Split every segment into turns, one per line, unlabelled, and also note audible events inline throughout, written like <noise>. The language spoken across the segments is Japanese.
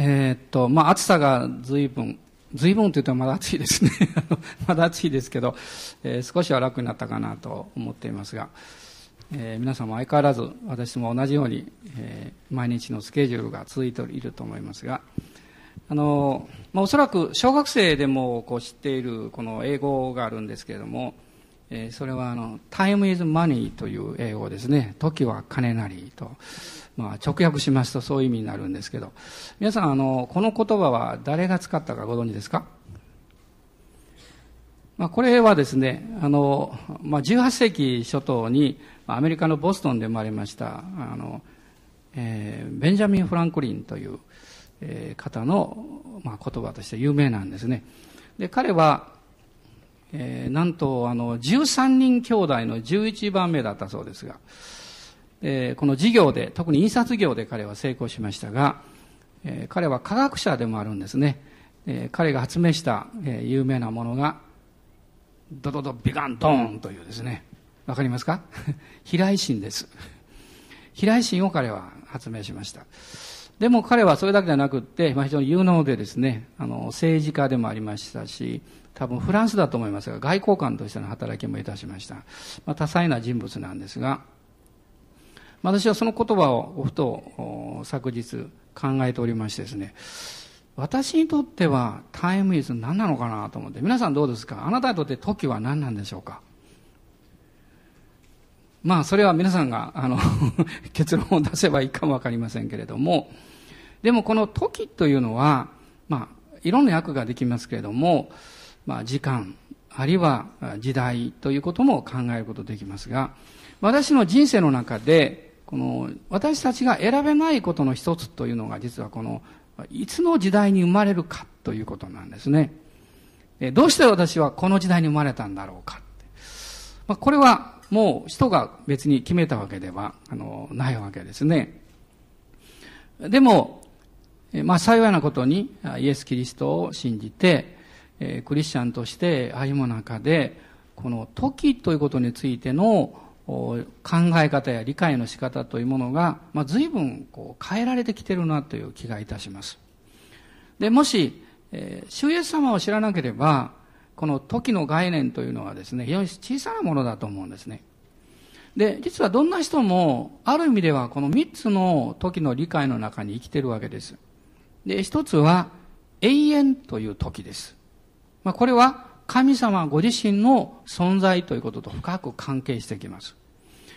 えー、っと、まあ、暑さが随分、随分というとまだ暑いですね。<laughs> まだ暑いですけど、えー、少しは楽になったかなと思っていますが、えー、皆さんも相変わらず私も同じように、えー、毎日のスケジュールが続いていると思いますが、あの、まあ、おそらく小学生でもこう知っているこの英語があるんですけれども、えー、それはあの、time is money という英語ですね。時は金なりと。まあ、直訳しますとそういう意味になるんですけど、皆さん、あの、この言葉は誰が使ったかご存知ですか？まあ、これはですね、あの、まあ、18世紀初頭に、アメリカのボストンで生まれました、あの、えー、ベンジャミン・フランクリンという、えー、方の、まあ、言葉として有名なんですね。で、彼は、えー、なんと、あの、13人兄弟の11番目だったそうですが、えー、この事業で、特に印刷業で彼は成功しましたが、えー、彼は科学者でもあるんですね。えー、彼が発明した、えー、有名なものが、ドドドビガンドーンというですね、わかりますか？<laughs> 飛来神です。飛来神を彼は発明しました。でも彼はそれだけじゃなくって、まあ、非常に有能でですね、あの、政治家でもありましたし、多分フランスだと思いますが、外交官としての働きもいたしました。まあ、多彩な人物なんですが、私はその言葉をふと昨日考えておりましてですね、私にとってはタイムイズ何なのかなと思って、皆さんどうですかあなたにとって時は何なんでしょうかまあ、それは皆さんが、あの結論を出せばいいかもわかりませんけれども、でもこの時というのは、まあ、いろんな訳ができますけれども、まあ、時間、あるいは時代ということも考えることできますが、私の人生の中で、この私たちが選べないことの一つというのが実はこのいつの時代に生まれるかということなんですね。どうして私はこの時代に生まれたんだろうか。まあ、これはもう人が別に決めたわけではあのないわけですね。でも、まあ幸いなことにイエス・キリストを信じて、クリスチャンとして歩む中で、この時ということについての考え方や理解の仕方というものが、まあ、随分こう変えられてきてるなという気がいたします。で、もし、えー、主イエス様を知らなければ、この時の概念というのはですね、非常に小さなものだと思うんですね。で、実はどんな人も、ある意味ではこの三つの時の理解の中に生きてるわけです。で、一つは、永遠という時です。まあ、これは、神様ご自身の存在ということと深く関係してきます。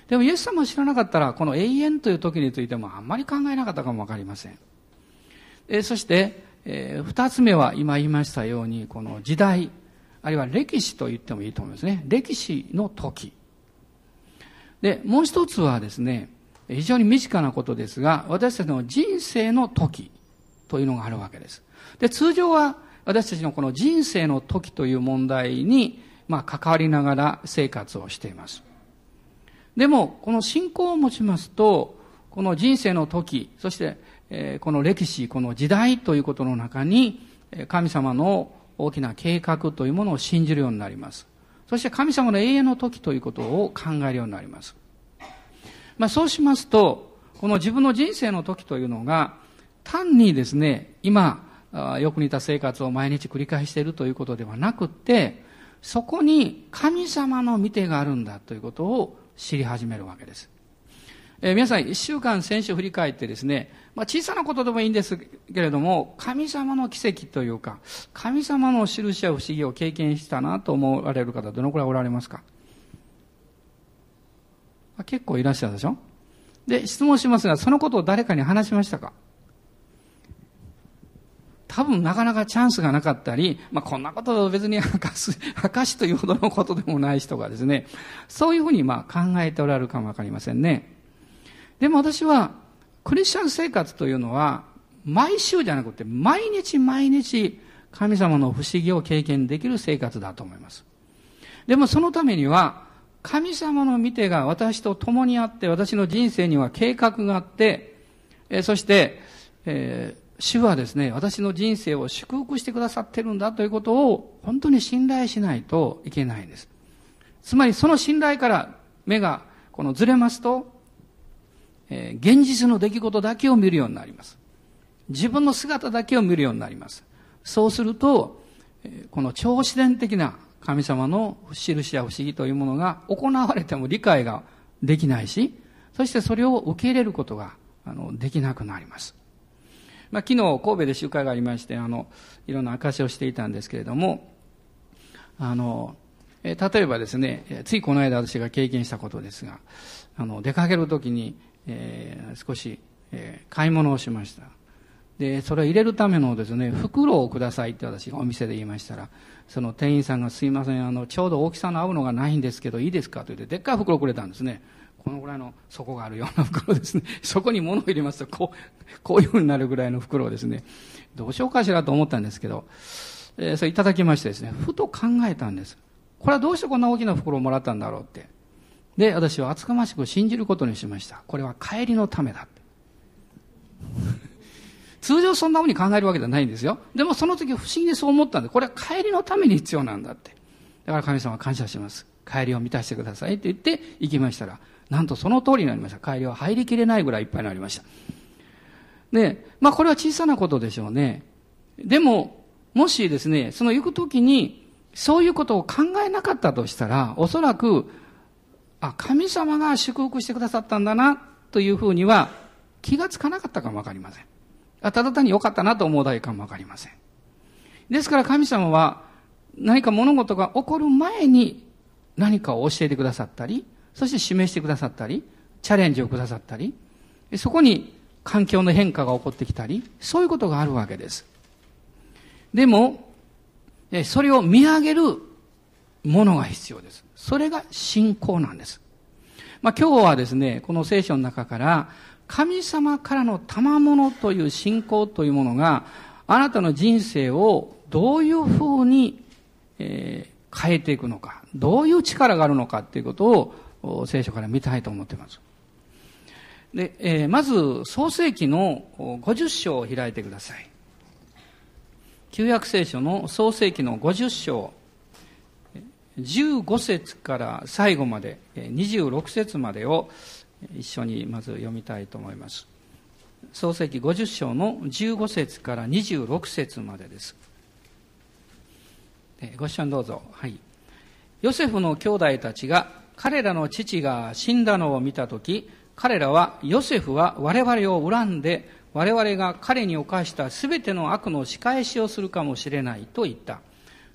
でもイエス様を知らなかったら、この永遠という時についてもあんまり考えなかったかもわかりません。えそして、えー、二つ目は今言いましたように、この時代、あるいは歴史と言ってもいいと思いますね。歴史の時。で、もう一つはですね、非常に身近なことですが、私たちの人生の時というのがあるわけです。で、通常は私たちのこの人生の時という問題に、まあ、関わりながら生活をしています。でも、この信仰を持ちますと、この人生の時、そして、えこの歴史、この時代ということの中に、神様の大きな計画というものを信じるようになります。そして神様の永遠の時ということを考えるようになります。まあそうしますと、この自分の人生の時というのが、単にですね、今、よく似た生活を毎日繰り返しているということではなくて、そこに神様の見てがあるんだということを知り始めるわけです。えー、皆さん、一週間先週振り返ってですね、まあ、小さなことでもいいんですけれども、神様の奇跡というか、神様の印や不思議を経験したなと思われる方、どのくらいおられますか？結構いらっしゃるでしょ？で、質問しますが、そのことを誰かに話しましたか？多分なかなかチャンスがなかったり、まあ、こんなことを別に <laughs> 明かす、明かしというほどのことでもない人がですね、そういうふうにまあ考えておられるかもわかりませんね。でも私は、クリスチャン生活というのは、毎週じゃなくて、毎日毎日、神様の不思議を経験できる生活だと思います。でもそのためには、神様の見てが私と共にあって、私の人生には計画があって、えそして、えー、主はですね、私の人生を祝福してくださってるんだということを本当に信頼しないといけないんです。つまりその信頼から目がこのずれますと、えー、現実の出来事だけを見るようになります。自分の姿だけを見るようになります。そうすると、えこの超自然的な神様の印や不思議というものが行われても理解ができないし、そしてそれを受け入れることがあのできなくなります。まあ、昨日神戸で集会がありまして、あの、いろんな証しをしていたんですけれども、あの、え例えばですね、ついこの間私が経験したことですが、あの、出かけるときに、えー、少し、えー、買い物をしました。で、それを入れるためのですね、袋をくださいって私がお店で言いましたら、その店員さんがすいません、あの、ちょうど大きさの合うのがないんですけど、いいですかと言って、でっかい袋をくれたんですね。このぐらいの底があるような袋ですね。<laughs> そこに物を入れますと、こう、こういうふうになるぐらいの袋をですね、どうしようかしらと思ったんですけど、えー、それいただきましてですね、ふと考えたんです。これはどうしてこんな大きな袋をもらったんだろうって。で、私は厚かましく信じることにしました。これは帰りのためだ。<laughs> 通常そんなふうに考えるわけではないんですよ。でもその時不思議にそう思ったんで、これは帰りのために必要なんだって。だから神様は感謝します。帰りを満たしてくださいって言って行きましたら、なんとその通りになりました。帰りは入りきれないぐらいいっぱいになりました。で、まあこれは小さなことでしょうね。でも、もしですね、その行くときに、そういうことを考えなかったとしたら、おそらく、あ、神様が祝福してくださったんだな、というふうには気がつかなかったかもわかりません。あただ単に良かったなと思うだけかもわかりません。ですから神様は何か物事が起こる前に何かを教えてくださったり、そして示してくださったり、チャレンジをくださったり、そこに環境の変化が起こってきたり、そういうことがあるわけです。でも、それを見上げるものが必要です。それが信仰なんです。まあ、今日はですね、この聖書の中から、神様からの賜物という信仰というものが、あなたの人生をどういうふうに、えー、変えていくのか、どういう力があるのかということを聖書から見たいと思っています。で、えー、まず、創世記の50章を開いてください。旧約聖書の創世記の50章、15節から最後まで、26節までを一緒にまず読みたいと思います。創世記50章の15節から26節までです。ご視聴どうぞ。はい。ヨセフの兄弟たちが彼らの父が死んだのを見たとき、彼らは、ヨセフは我々を恨んで、我々が彼に犯したすべての悪の仕返しをするかもしれないと言った。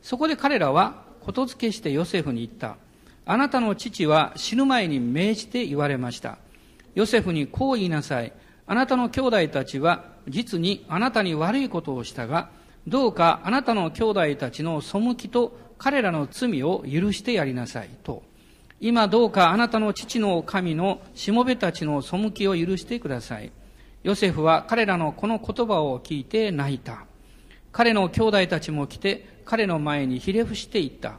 そこで彼らは、ことづけしてヨセフに言った。あなたの父は死ぬ前に命じて言われました。ヨセフにこう言いなさい。あなたの兄弟たちは実にあなたに悪いことをしたが、どうかあなたの兄弟たちの背きと彼らの罪を許してやりなさいと。今どうかあなたの父の神のしもべたちの背きを許してください。ヨセフは彼らのこの言葉を聞いて泣いた。彼の兄弟たちも来て彼の前にひれ伏していった。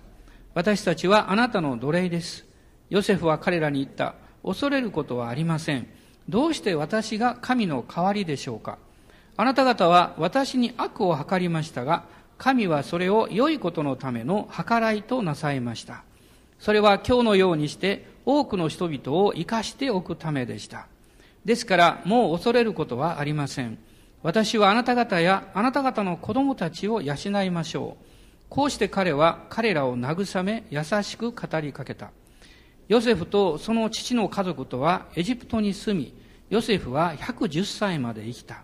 私たちはあなたの奴隷です。ヨセフは彼らに言った。恐れることはありません。どうして私が神の代わりでしょうかあなた方は私に悪を図りましたが、神はそれを良いことのための計らいとなさいました。それは今日のようにして多くの人々を生かしておくためでした。ですからもう恐れることはありません。私はあなた方やあなた方の子供たちを養いましょう。こうして彼は彼らを慰め優しく語りかけた。ヨセフとその父の家族とはエジプトに住み、ヨセフは110歳まで生きた。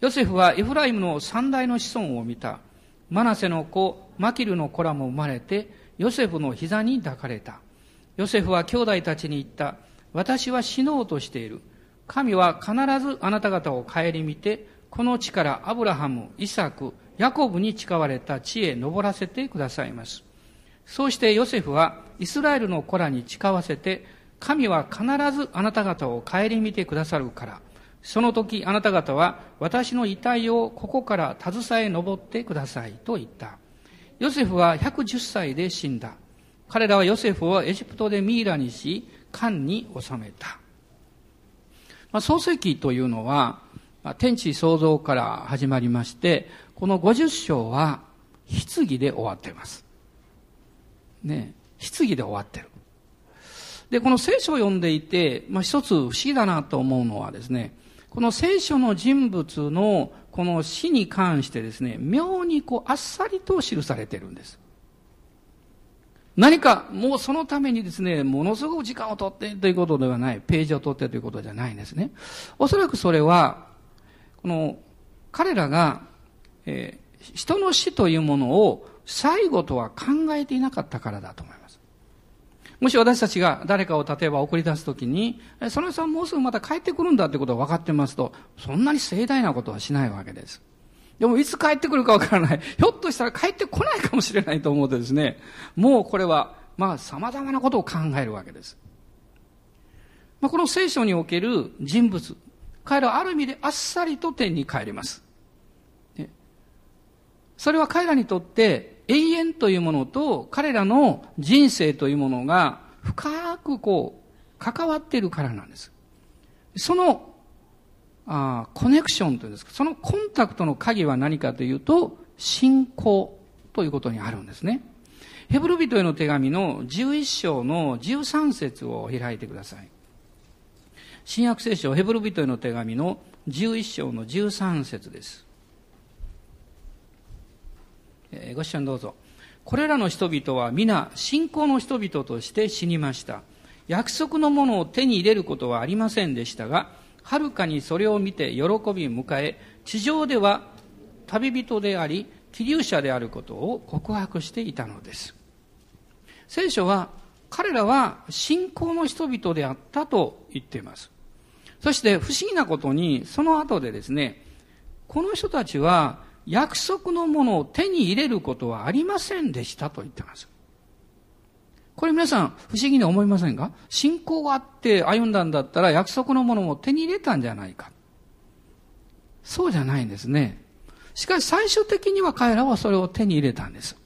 ヨセフはエフライムの三代の子孫を見た。マナセの子、マキルの子らも生まれて、ヨセフの膝に抱かれた。ヨセフは兄弟たちに言った。私は死のうとしている。神は必ずあなた方を顧みて、この地からアブラハム、イサク、ヤコブに誓われた地へ登らせてくださいます。そうしてヨセフはイスラエルの子らに誓わせて、神は必ずあなた方を顧みてくださるから、その時あなた方は私の遺体をここから携え登ってくださいと言った。ヨセフは110歳で死んだ。彼らはヨセフをエジプトでミイラにし、漢に収めた。まあ、創世記というのはま、天地創造から始まりまして、この50章は、棺で終わっています。ね、棺で終わってる。で、この聖書を読んでいて、まあ、一つ不思議だなと思うのはですね、この聖書の人物のこの死に関してですね、妙にこう、あっさりと記されてるんです。何か、もうそのためにですね、ものすごく時間を取ってということではない、ページを取ってということじゃないんですね。おそらくそれは、この、彼らが、えー、人の死というものを最後とは考えていなかったからだと思います。もし私たちが誰かを例えば送り出すときに、その人はもうすぐまた帰ってくるんだってことが分かってますと、そんなに盛大なことはしないわけです。でもいつ帰ってくるかわからない。ひょっとしたら帰ってこないかもしれないと思うとですね、もうこれは、まあ様々なことを考えるわけです。まあ、この聖書における人物、彼らはある意味であっさりと天に帰ります。それは彼らにとって永遠というものと彼らの人生というものが深くこう関わっているからなんです。そのあコネクションというんですか、そのコンタクトの鍵は何かというと、信仰ということにあるんですね。ヘブル人への手紙の11章の13節を開いてください。新約聖書ヘブル人への手紙の11章の13節です。えー、ご視聴どうぞ。これらの人々は皆信仰の人々として死にました。約束のものを手に入れることはありませんでしたが、はるかにそれを見て喜び迎え、地上では旅人であり、気流者であることを告白していたのです。聖書は、彼らは信仰の人々であったと言っています。そして不思議なことに、その後でですね、この人たちは約束のものを手に入れることはありませんでしたと言ってます。これ皆さん不思議に思いませんか？信仰があって歩んだんだったら約束のものも手に入れたんじゃないか。そうじゃないんですね。しかし最終的には彼らはそれを手に入れたんです。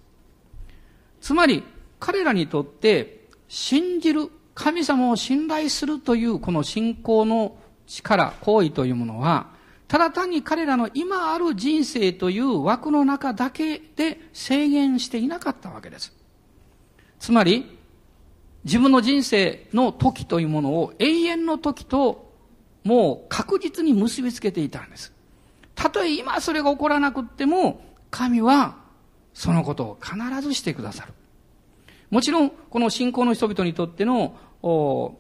つまり彼らにとって信じる、神様を信頼するというこの信仰の力、行為というものは、ただ単に彼らの今ある人生という枠の中だけで制限していなかったわけです。つまり、自分の人生の時というものを永遠の時ともう確実に結びつけていたんです。たとえ今それが起こらなくっても、神はそのことを必ずしてくださる。もちろん、この信仰の人々にとっての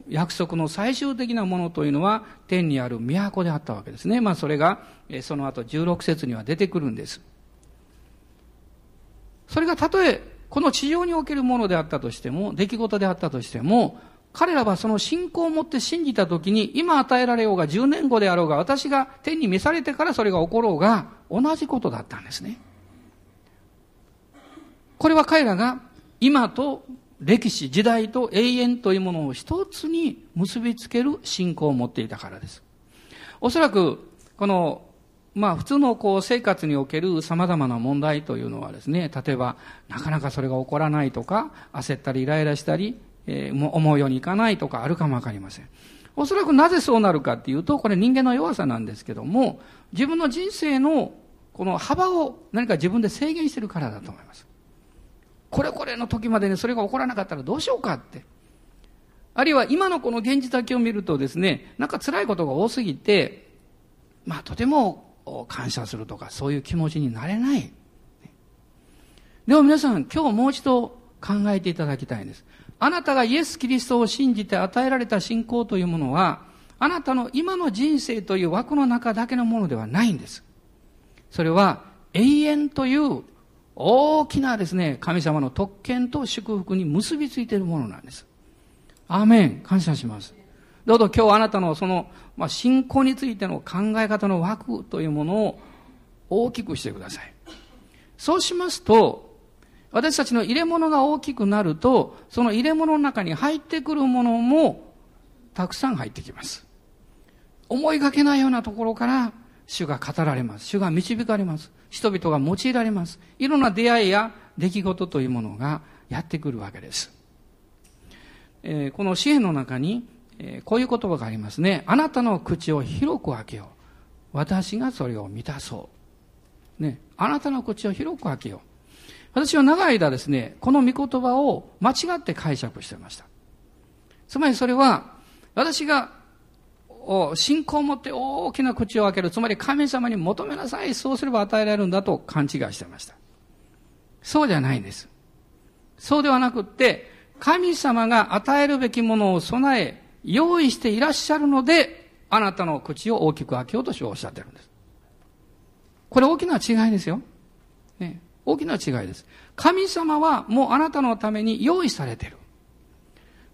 約束の最終的なものというのは天にある都であったわけですね。まあそれがその後16節には出てくるんです。それがたとえこの地上におけるものであったとしても、出来事であったとしても、彼らはその信仰を持って信じたときに、今与えられようが10年後であろうが、私が天に召されてからそれが起ころうが、同じことだったんですね。これは彼らが今と歴史、時代と永遠というものを一つに結びつける信仰を持っていたからです。おそらく、このまあ普通のこう生活における様々な問題というのはですね、例えばなかなかそれが起こらないとか、焦ったりイライラしたり、えー、思うようにいかないとかあるかもわかりません。おそらくなぜそうなるかっていうと、これ人間の弱さなんですけども、自分の人生のこの幅を何か自分で制限してるからだと思います。これこれの時までにそれが起こらなかったらどうしようかって。あるいは今のこの現実だけを見るとですね、なんか辛いことが多すぎて、まあとても感謝するとか、そういう気持ちになれない。でも皆さん、今日もう一度考えていただきたいんです。あなたがイエス・キリストを信じて与えられた信仰というものは、あなたの今の人生という枠の中だけのものではないんです。それは永遠という大きなですね、神様の特権と祝福に結びついているものなんです。アーメン。感謝します。どうぞ今日あなたのその、まあ、信仰についての考え方の枠というものを大きくしてください。そうしますと、私たちの入れ物が大きくなると、その入れ物の中に入ってくるものもたくさん入ってきます。思いがけないようなところから主が語られます。主が導かれます。人々が用いられます。いろんな出会いや出来事というものがやってくるわけです。えー、この支援の中にえー、こういう言葉がありますね。あなたの口を広く開けよう。私がそれを満たそう。ね。あなたの口を広く開けよう。私は長い間ですね、この御言葉を間違って解釈してました。つまりそれは、私がを信仰を持って大きな口を開ける。つまり神様に求めなさい。そうすれば与えられるんだと勘違いしてました。そうじゃないんです。そうではなくって、神様が与えるべきものを備え、用意していらっしゃるので、あなたの口を大きく開けようとしおっしゃってるんです。これ大きな違いですよ。ね、大きな違いです。神様はもうあなたのために用意されてる。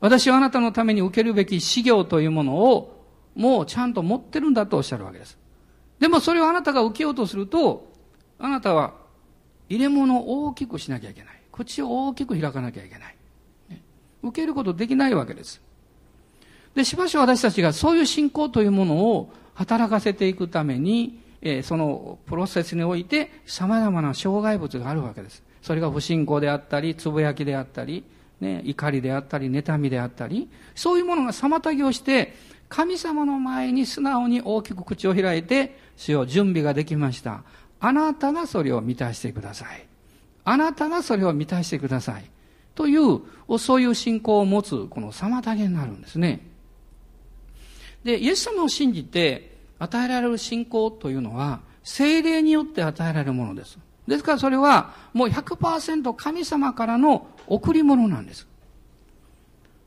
私はあなたのために受けるべき修行というものをもうちゃんと持ってるんだとおっしゃるわけです。でもそれをあなたが受けようとすると、あなたは入れ物を大きくしなきゃいけない。口を大きく開かなきゃいけない。受けることできないわけです。で、しばし私たちがそういう信仰というものを働かせていくために、えー、そのプロセスにおいて様々な障害物があるわけです。それが不信仰であったり、つぶやきであったり、ね、怒りであったり、妬みであったり、そういうものが妨げをして、神様の前に素直に大きく口を開いて、主よ準備ができました。あなたがそれを満たしてください。あなたがそれを満たしてください。という、そういう信仰を持つ、この妨げになるんですね。で、イエス様を信じて与えられる信仰というのは、精霊によって与えられるものです。ですからそれは、もう100%神様からの贈り物なんです。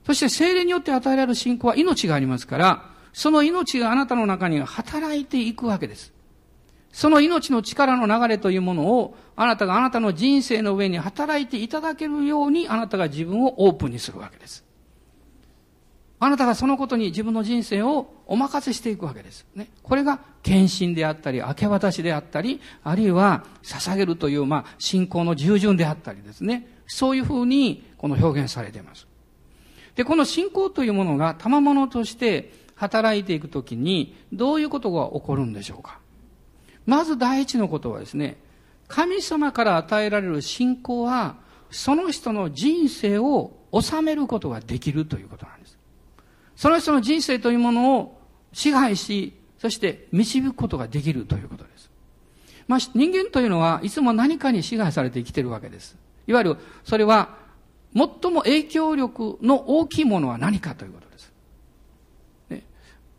そして精霊によって与えられる信仰は命がありますから、その命があなたの中に働いていくわけです。その命の力の流れというものを、あなたがあなたの人生の上に働いていただけるように、あなたが自分をオープンにするわけです。あなたがそのことに自分の人生をお任せしていくわけです。ね。これが献身であったり、明け渡しであったり、あるいは捧げるという、まあ、信仰の従順であったりですね。そういうふうに、この表現されています。で、この信仰というものが賜物として働いていくときに、どういうことが起こるんでしょうか？まず第一のことはですね、神様から与えられる信仰は、その人の人生を収めることができるということなんです。その人の人生というものを支配し、そして導くことができるということです。まあ、人間というのはいつも何かに支配されて生きているわけです。いわゆる、それは、最も影響力の大きいものは何かということです。ね、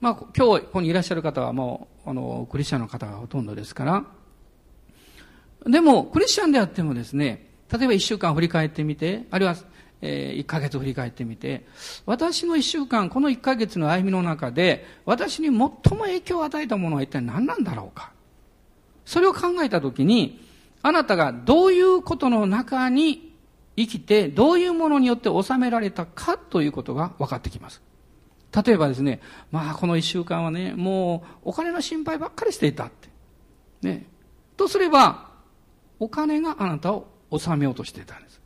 まあ、今日ここにいらっしゃる方はもう、あの、クリスチャンの方がほとんどですから、でも、クリスチャンであってもですね、例えば一週間振り返ってみて、あるいは、えー、一ヶ月振り返ってみて、私の一週間、この一ヶ月の歩みの中で、私に最も影響を与えたものは一体何なんだろうか。それを考えたときに、あなたがどういうことの中に生きて、どういうものによって収められたかということが分かってきます。例えばですね、まあこの一週間はね、もうお金の心配ばっかりしていたって。ね。とすれば、お金があなたを収めようとしていたんです。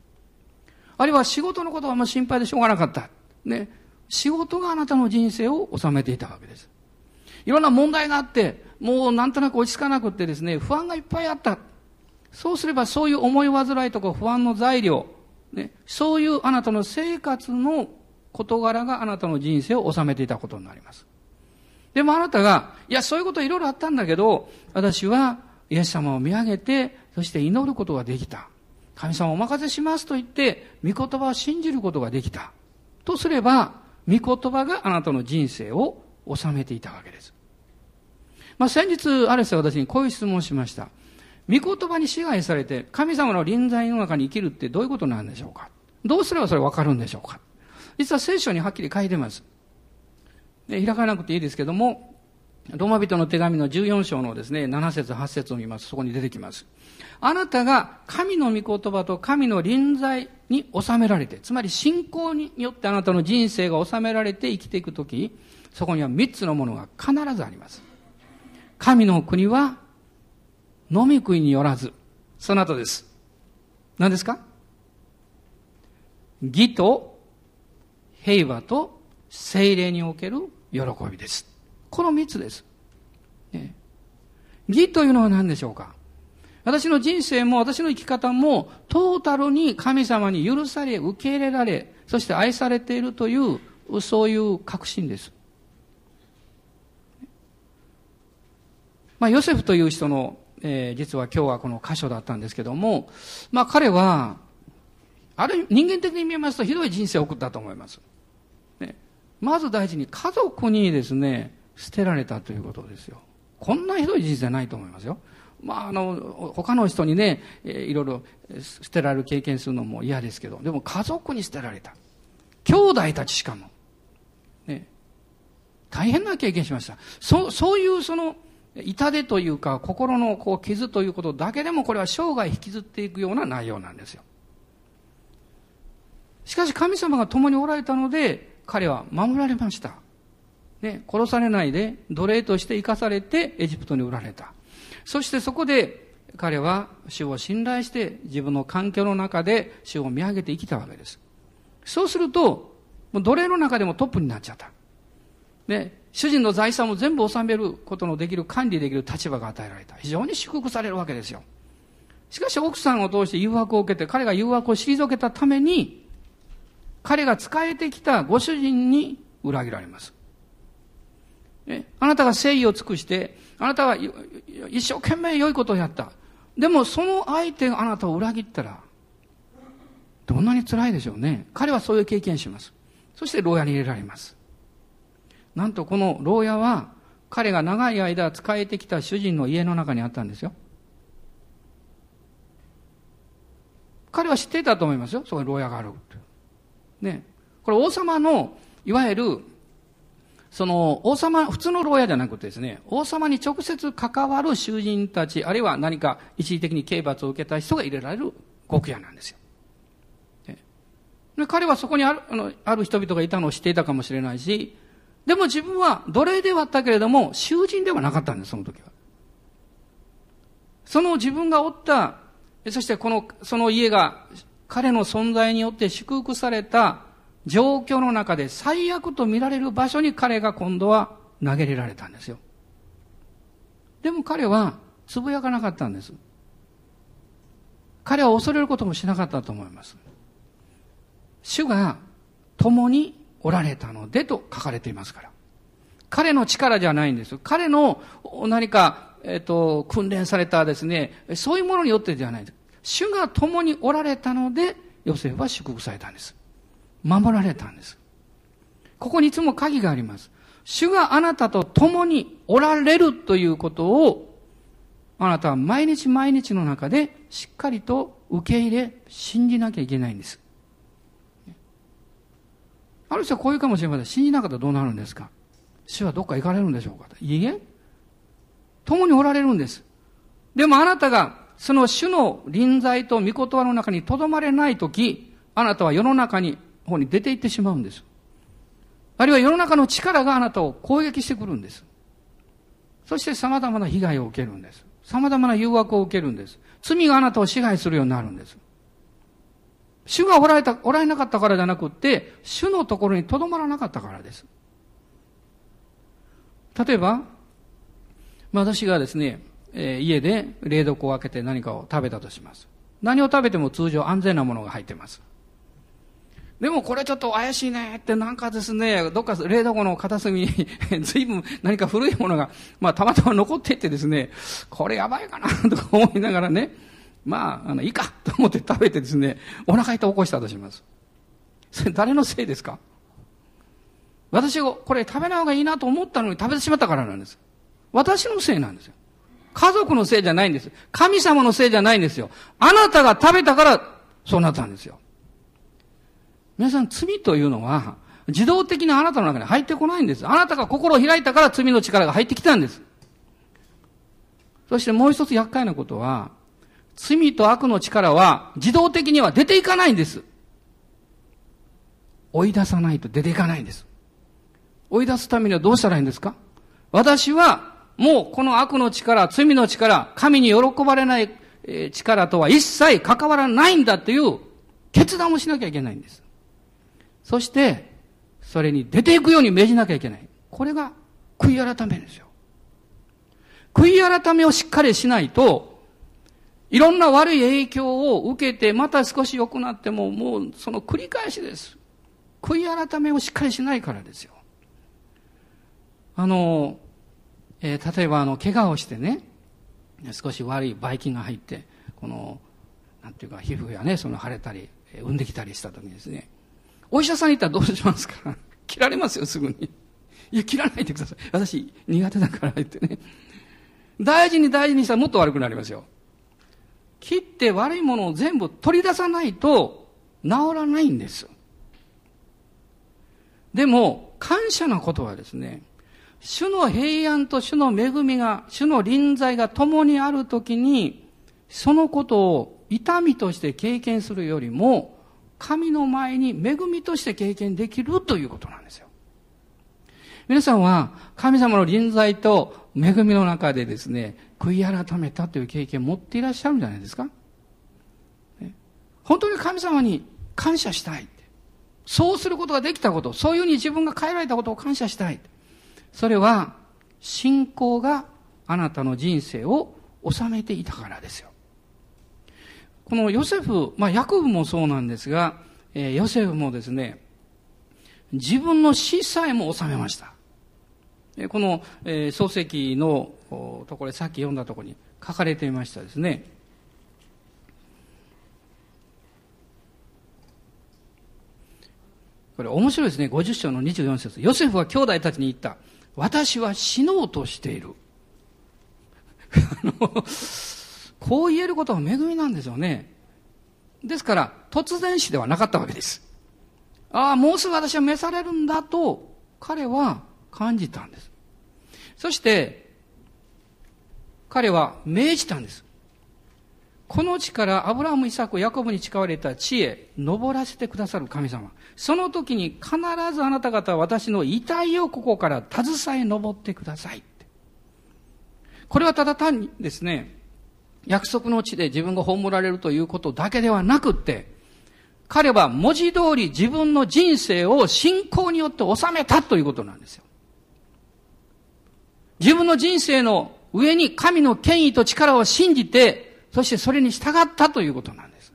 あるいは仕事のことはあんま心配でしょうがなかった。ね。仕事があなたの人生を収めていたわけです。いろんな問題があって、もうなんとなく落ち着かなくってですね、不安がいっぱいあった。そうすればそういう思い煩いとか不安の材料、ね、そういうあなたの生活の事柄があなたの人生を収めていたことになります。でもあなたが、いや、そういうこといろいろあったんだけど、私はイエス様を見上げて、そして祈ることができた。神様お任せしますと言って、御言葉を信じることができた。とすれば、御言葉があなたの人生を収めていたわけです。まあ、先日、アレスは私にこういう質問をしました。御言葉に支配されて、神様の臨在の中に生きるってどういうことなんでしょうか？どうすればそれわかるんでしょうか？実は聖書にはっきり書いてます。で開かなくていいですけども、ローマ人の手紙の14章のですね、7節8節を見ます。そこに出てきます。あなたが神の御言葉と神の臨在に収められて、つまり信仰によってあなたの人生が収められて生きていくとき、そこには3つのものが必ずあります。神の国は飲み食いによらず、その後です。何ですか？義と平和と精霊における喜びです。この三つです。ね、義というのは何でしょうか？私の人生も私の生き方もトータルに神様に許され、受け入れられ、そして愛されているという、そういう確信です。まあ、ヨセフという人のえー、実は今日はこの箇所だったんですけども、まあ彼は、ある人間的に見えますとひどい人生を送ったと思います。ね、まず大事に家族にですね、捨てられたということですよ。こんなひどい人生ないと思いますよ。まあ、あの、他の人にね、えー、いろいろ捨てられる経験するのも嫌ですけど、でも家族に捨てられた。兄弟たちしかも。ね。大変な経験しました。そ、そういうその、痛手というか、心のこう傷ということだけでも、これは生涯引きずっていくような内容なんですよ。しかし神様が共におられたので、彼は守られました。ね、殺されないで奴隷として生かされてエジプトに売られた。そしてそこで彼は主を信頼して自分の環境の中で主を見上げて生きたわけです。そうすると、もう奴隷の中でもトップになっちゃった。で、主人の財産を全部収めることのできる、管理できる立場が与えられた。非常に祝福されるわけですよ。しかし奥さんを通して誘惑を受けて、彼が誘惑を退けたために、彼が仕えてきたご主人に裏切られます。ね、あなたが誠意を尽くして、あなたは一生懸命良いことをやった。でもその相手があなたを裏切ったら、どんなに辛いでしょうね。彼はそういう経験します。そして牢屋に入れられます。なんとこの牢屋は、彼が長い間仕えてきた主人の家の中にあったんですよ。彼は知っていたと思いますよ。そこに牢屋がある。ね。これ王様の、いわゆるその王様、普通の牢屋じゃなくてですね、王様に直接関わる囚人たち、あるいは何か一時的に刑罰を受けた人が入れられる極屋なんですよ。で彼はそこにあるあのある人々がいたのを知っていたかもしれないし、でも自分は奴隷ではあったけれども、囚人ではなかったんです、その時は。その自分がおった、そしてこの、その家が彼の存在によって祝福された状況の中で最悪と見られる場所に彼が今度は投げ入れられたんですよ。でも彼はつぶやかなかったんです。彼は恐れることもしなかったと思います。主が共におられたのでと書かれていますから。彼の力じゃないんです。彼の何か、えっ、と、訓練されたですね、そういうものによってじゃないです。主が共におられたので、ヨセフは祝福されたんです。守られたんです。ここにいつも鍵があります。主があなたと共におられるということを、あなたは毎日毎日の中でしっかりと受け入れ、信じなきゃいけないんです。ある人はこういうかもしれません。信じなかったらどうなるんですか？主はどっか行かれるんでしょうか？いいえ。共におられるんです。でもあなたがその主の臨在と御言葉の中にとどまれないとき、あなたは世の中に方に出て行ってしまうんです。あるいは世の中の力があなたを攻撃してくるんです。そして様々な被害を受けるんです。様々な誘惑を受けるんです。罪があなたを支配するようになるんです。主がおられた、おられなかったからじゃなくって、主のところにとどまらなかったからです。例えば、ま私がですね、えー、家で冷蔵庫を開けて何かを食べたとします。何を食べても通常安全なものが入ってます。でもこれちょっと怪しいねってなんかですね、どっか冷凍庫の片隅に <laughs> 随分何か古いものが、まあたまたま残っていってですね、これやばいかなとか思いながらね、まあ、あの、いいか <laughs> と思って食べてですね、お腹痛起こしたとします。そ <laughs> れ誰のせいですか？私がこれ食べない方がいいなと思ったのに食べてしまったからなんです。私のせいなんですよ。家族のせいじゃないんです。神様のせいじゃないんですよ。あなたが食べたからそうなったんですよ。皆さん、罪というのは、自動的にあなたの中に入ってこないんです。あなたが心を開いたから罪の力が入ってきたんです。そしてもう一つ厄介なことは、罪と悪の力は自動的には出ていかないんです。追い出さないと出ていかないんです。追い出すためにはどうしたらいいんですか？私はもうこの悪の力、罪の力、神に喜ばれない力とは一切関わらないんだという決断をしなきゃいけないんです。そして、それに出ていくように命じなきゃいけない。これが悔い改めですよ。悔い改めをしっかりしないと、いろんな悪い影響を受けて、また少し良くなっても、もうその繰り返しです。悔い改めをしっかりしないからですよ。あの、えー、例えばあの、怪我をしてね、少し悪いばい菌が入って、この、なんていうか、皮膚やね、その腫れたり、産んできたりした時にですね、お医者さんに行ったらどうしますか？<laughs> 切られますよ、すぐに。いや、切らないでください。私、苦手だから言ってね。大事に大事にしたらもっと悪くなりますよ。切って悪いものを全部取り出さないと治らないんです。でも、感謝のことはですね、主の平安と主の恵みが、主の臨在が共にあるときに、そのことを痛みとして経験するよりも、神の前に恵みとして経験できるということなんですよ。皆さんは神様の臨在と恵みの中でですね、悔い改めたという経験を持っていらっしゃるんじゃないですか？本当に神様に感謝したい。そうすることができたこと、そういうふうに自分が変えられたことを感謝したい。それは、信仰があなたの人生を収めていたからですよ。このヨセフ、まあ、ヤコブもそうなんですが、えー、ヨセフもですね、自分の死さえも収めました。この、漱石のところさっき読んだところに書かれていましたですね。これ面白いですね。50章の24節ヨセフは兄弟たちに言った。私は死のうとしている。<laughs> こう言えることは恵みなんですよね。ですから、突然死ではなかったわけです。ああ、もうすぐ私は召されるんだと、彼は感じたんです。そして、彼は命じたんです。この地からアブラハム、イサク、ヤコブに誓われた地へ登らせてくださる神様。その時に必ずあなた方は私の遺体をここから携え登ってください。これはただ単にですね、約束の地で自分が葬られるということだけではなくって、彼は文字通り自分の人生を信仰によって収めたということなんですよ。自分の人生の上に神の権威と力を信じて、そしてそれに従ったということなんです。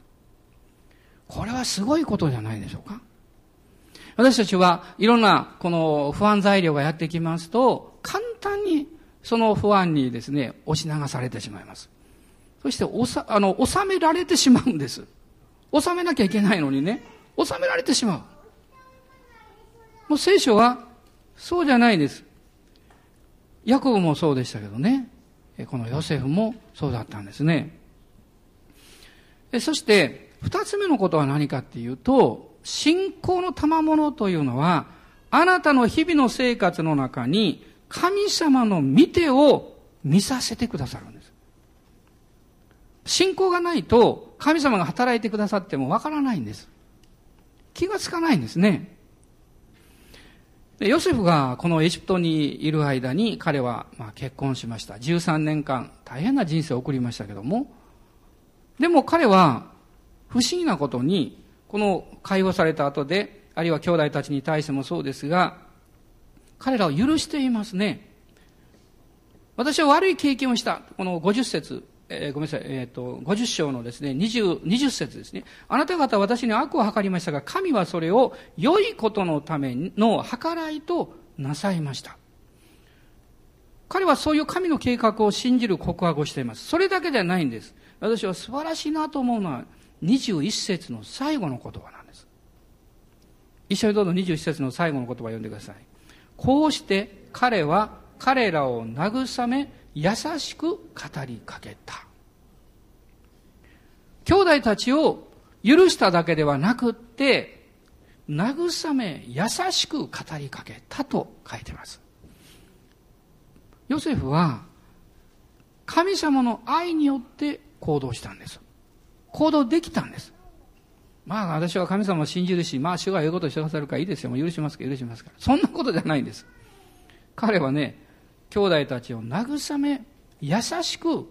これはすごいことじゃないでしょうか。私たちはいろんなこの不安材料がやってきますと、簡単にその不安にですね、押し流されてしまいます。そして、おさ、あの、収められてしまうんです。収めなきゃいけないのにね、収められてしまう。もう聖書は、そうじゃないです。ヤコブもそうでしたけどね。このヨセフもそうだったんですね。そして、二つ目のことは何かっていうと、信仰の賜物というのは、あなたの日々の生活の中に神様の見てを見させてくださるんです。信仰がないと神様が働いてくださってもわからないんです。気がつかないんですね。でヨセフがこのエジプトにいる間に彼はま結婚しました。13年間大変な人生を送りましたけども、でも彼は不思議なことに、この解放された後で、あるいは兄弟たちに対してもそうですが、彼らを許していますね。私は悪い経験をした。この50節、えー、ごめんなさい、え、ー、と、50章のですね、20、20節ですね。あなた方は私に悪を図りましたが、神はそれを良いことのための計らいとなさいました。彼はそういう神の計画を信じる告白をしています。それだけではないんです。私は素晴らしいなと思うのは、21節の最後の言葉なんです。一緒にどうぞ21節の最後の言葉を読んでください。こうして彼は彼らを慰め、優しく語りかけた。兄弟たちを許しただけではなくって、慰め、優しく語りかけたと書いてます。ヨセフは、神様の愛によって行動したんです。行動できたんです。まあ私は神様を信じるし、まあ主が言うことしてくださるからいいですよ。もう許しますか許しますから。そんなことじゃないんです。彼はね、兄弟たちを慰め、優しく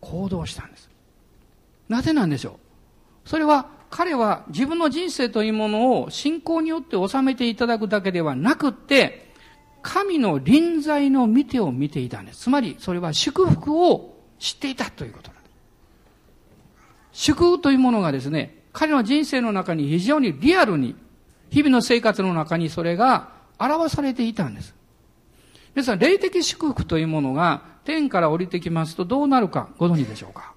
行動したんです。なぜなんでしょう？それは彼は自分の人生というものを信仰によって収めていただくだけではなくって、神の臨在の見てを見ていたんです。つまりそれは祝福を知っていたということなんです。祝福というものがですね、彼の人生の中に非常にリアルに、日々の生活の中にそれが表されていたんです。皆さん、霊的祝福というものが天から降りてきますとどうなるかご存知でしょうか？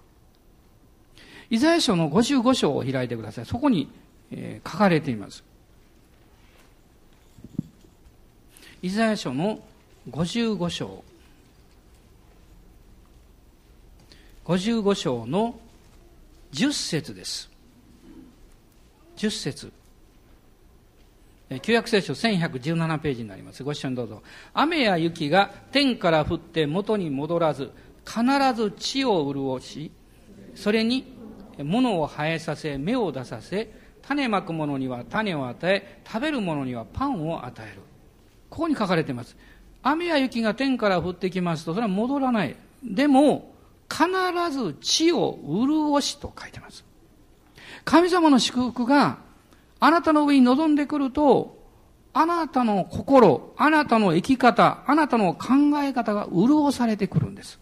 イザヤ書の55章を開いてください。そこに、えー、書かれています。イザヤ書の55章55章の10節です10節旧約聖書1117ページになります。ご一緒にどうぞ。雨や雪が天から降って元に戻らず、必ず地を潤し、それに物を生えさせ、芽を出させ、種まく者には種を与え、食べる者にはパンを与える。ここに書かれています。雨や雪が天から降ってきますと、それは戻らない。でも、必ず地を潤しと書いてます。神様の祝福があなたの上に臨んでくると、あなたの心、あなたの生き方、あなたの考え方が潤されてくるんです。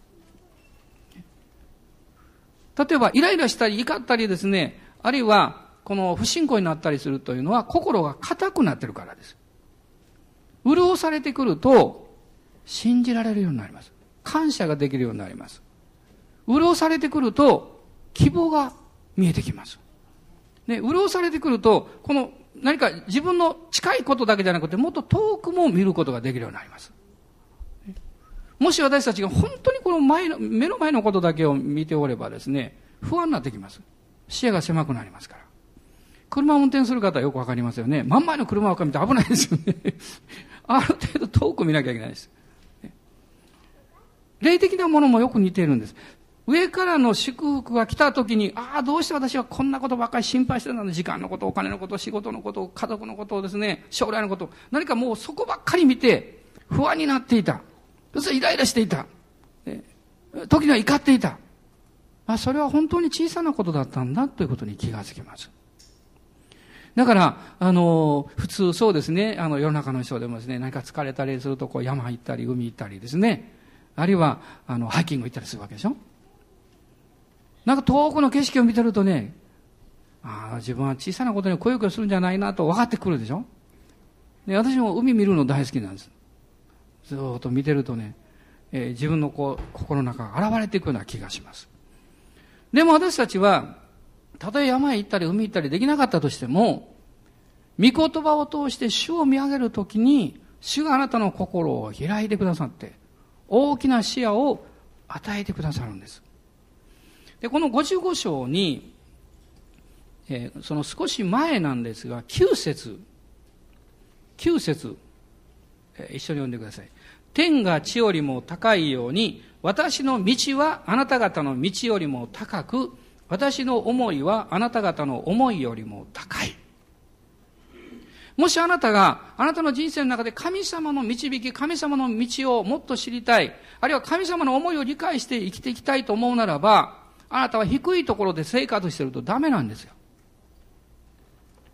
例えば、イライラしたり怒ったりですね、あるいは、この不信仰になったりするというのは、心が硬くなってるからです。潤されてくると、信じられるようになります。感謝ができるようになります。潤されてくると、希望が見えてきます。ね、潤されてくると、この何か自分の近いことだけじゃなくて、もっと遠くも見ることができるようになります。もし私たちが本当にこの前の、目の前のことだけを見ておればですね、不安になってきます。視野が狭くなりますから。車を運転する方はよくわかりますよね。真ん前の車を見て危ないですよね。<laughs> ある程度遠く見なきゃいけないです。霊的なものもよく似ているんです。上からの祝福が来た時に、ああ、どうして私はこんなことばっかり心配してたの？時間のこと、お金のこと、仕事のこと、家族のことをですね、将来のこと、何かもうそこばっかり見て、不安になっていた。そしてイライラしていた。時には怒っていた。あ、それは本当に小さなことだったんだということに気がつきます。だから、あの、普通そうですね、あの、世の中の人でもですね、何か疲れたりすると、こう、山行ったり、海行ったりですね、あるいは、あの、ハイキング行ったりするわけでしょ？なんか遠くの景色を見てるとね、ああ、自分は小さなことにくよくよするんじゃないなと分かってくるでしょ？で私も海見るの大好きなんです。ずっと見てるとね、えー、自分のこう心の中が現れていくような気がします。でも私たちは、たとえ山へ行ったり海行ったりできなかったとしても、御言葉を通して主を見上げるときに、主があなたの心を開いてくださって、大きな視野を与えてくださるんです。で、この55章に、えー、その少し前なんですが、9節9節、えー、一緒に読んでください。天が地よりも高いように、私の道はあなた方の道よりも高く、私の思いはあなた方の思いよりも高い。もしあなたが、あなたの人生の中で神様の導き、神様の道をもっと知りたい、あるいは神様の思いを理解して生きていきたいと思うならば、あなたは低いところで生活してるとダメなんですよ。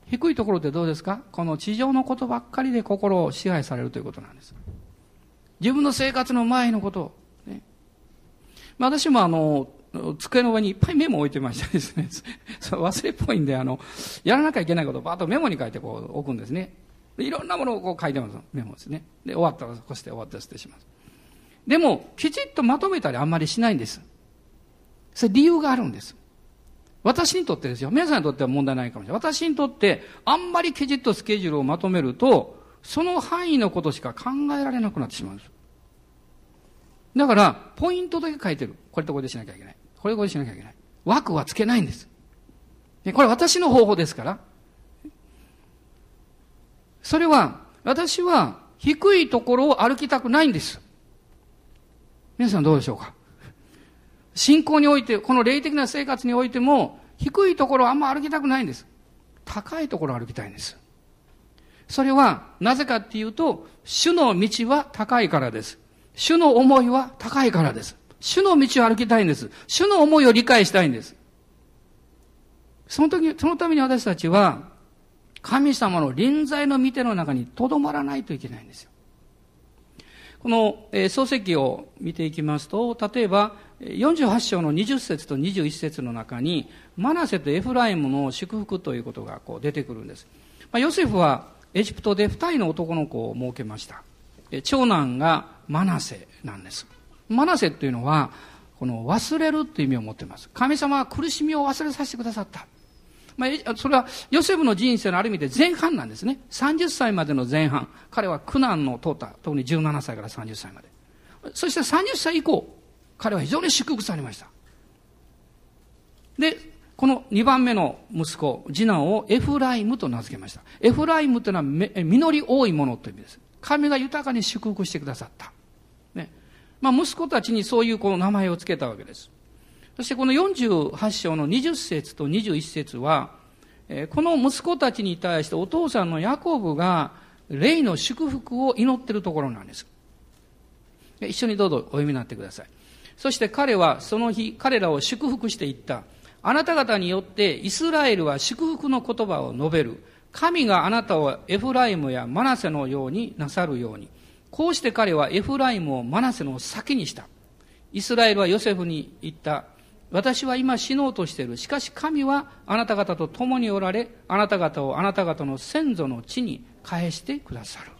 低いところってどうですか？この地上のことばっかりで心を支配されるということなんです。自分の生活の前のことを、ね。私もあの、机の上にいっぱいメモを置いてましてですね、<laughs> 忘れっぽいんで、あの、やらなきゃいけないことをバーッとメモに書いてこう置くんですね。いろんなものをこう書いてます、メモですね。で、終わったらこうして終わったら捨てします。でも、きちっとまとめたりあんまりしないんです。それ理由があるんです。私にとってですよ。皆さんにとっては問題ないかもしれない。私にとって、あんまりきちっとスケジュールをまとめると、その範囲のことしか考えられなくなってしまうんです。だから、ポイントだけ書いてる。これとこれでしなきゃいけない。これとこれでしなきゃいけない。枠はつけないんです。これ私の方法ですから。それは、私は低いところを歩きたくないんです。皆さんどうでしょうか？信仰において、この霊的な生活においても、低いところはあんま歩きたくないんです。高いところを歩きたいんです。それは、なぜかっていうと、主の道は高いからです。主の思いは高いからです。主の道を歩きたいんです。主の思いを理解したいんです。その時、そのために私たちは、神様の臨在の見ての中にとどまらないといけないんですよ。この、えー、漱石を見ていきますと、例えば、48章の20節と21節の中に、マナセとエフライムの祝福ということがこう出てくるんです。まあ、ヨセフはエジプトで2人の男の子を設けました。長男がマナセなんです。マナセというのは、この忘れるという意味を持っています。神様は苦しみを忘れさせてくださった。まあ、それはヨセフの人生のある意味で前半なんですね。30歳までの前半。彼は苦難の通った。特に17歳から30歳まで。そして30歳以降、彼は非常に祝福されました。で、この2番目の息子、次男をエフライムと名付けました。エフライムというのは実り多いものという意味です。神が豊かに祝福してくださった。ね。まあ、息子たちにそういうこの名前を付けたわけです。そしてこの48章の20節と21節は、この息子たちに対してお父さんのヤコブが霊の祝福を祈っているところなんです。一緒にどうぞお読みになってください。そして彼はその日彼らを祝福していった。あなた方によってイスラエルは祝福の言葉を述べる。神があなたをエフライムやマナセのようになさるように。こうして彼はエフライムをマナセの先にした。イスラエルはヨセフに言った。私は今死のうとしている。しかし神はあなた方と共におられ、あなた方をあなた方の先祖の地に返してくださる。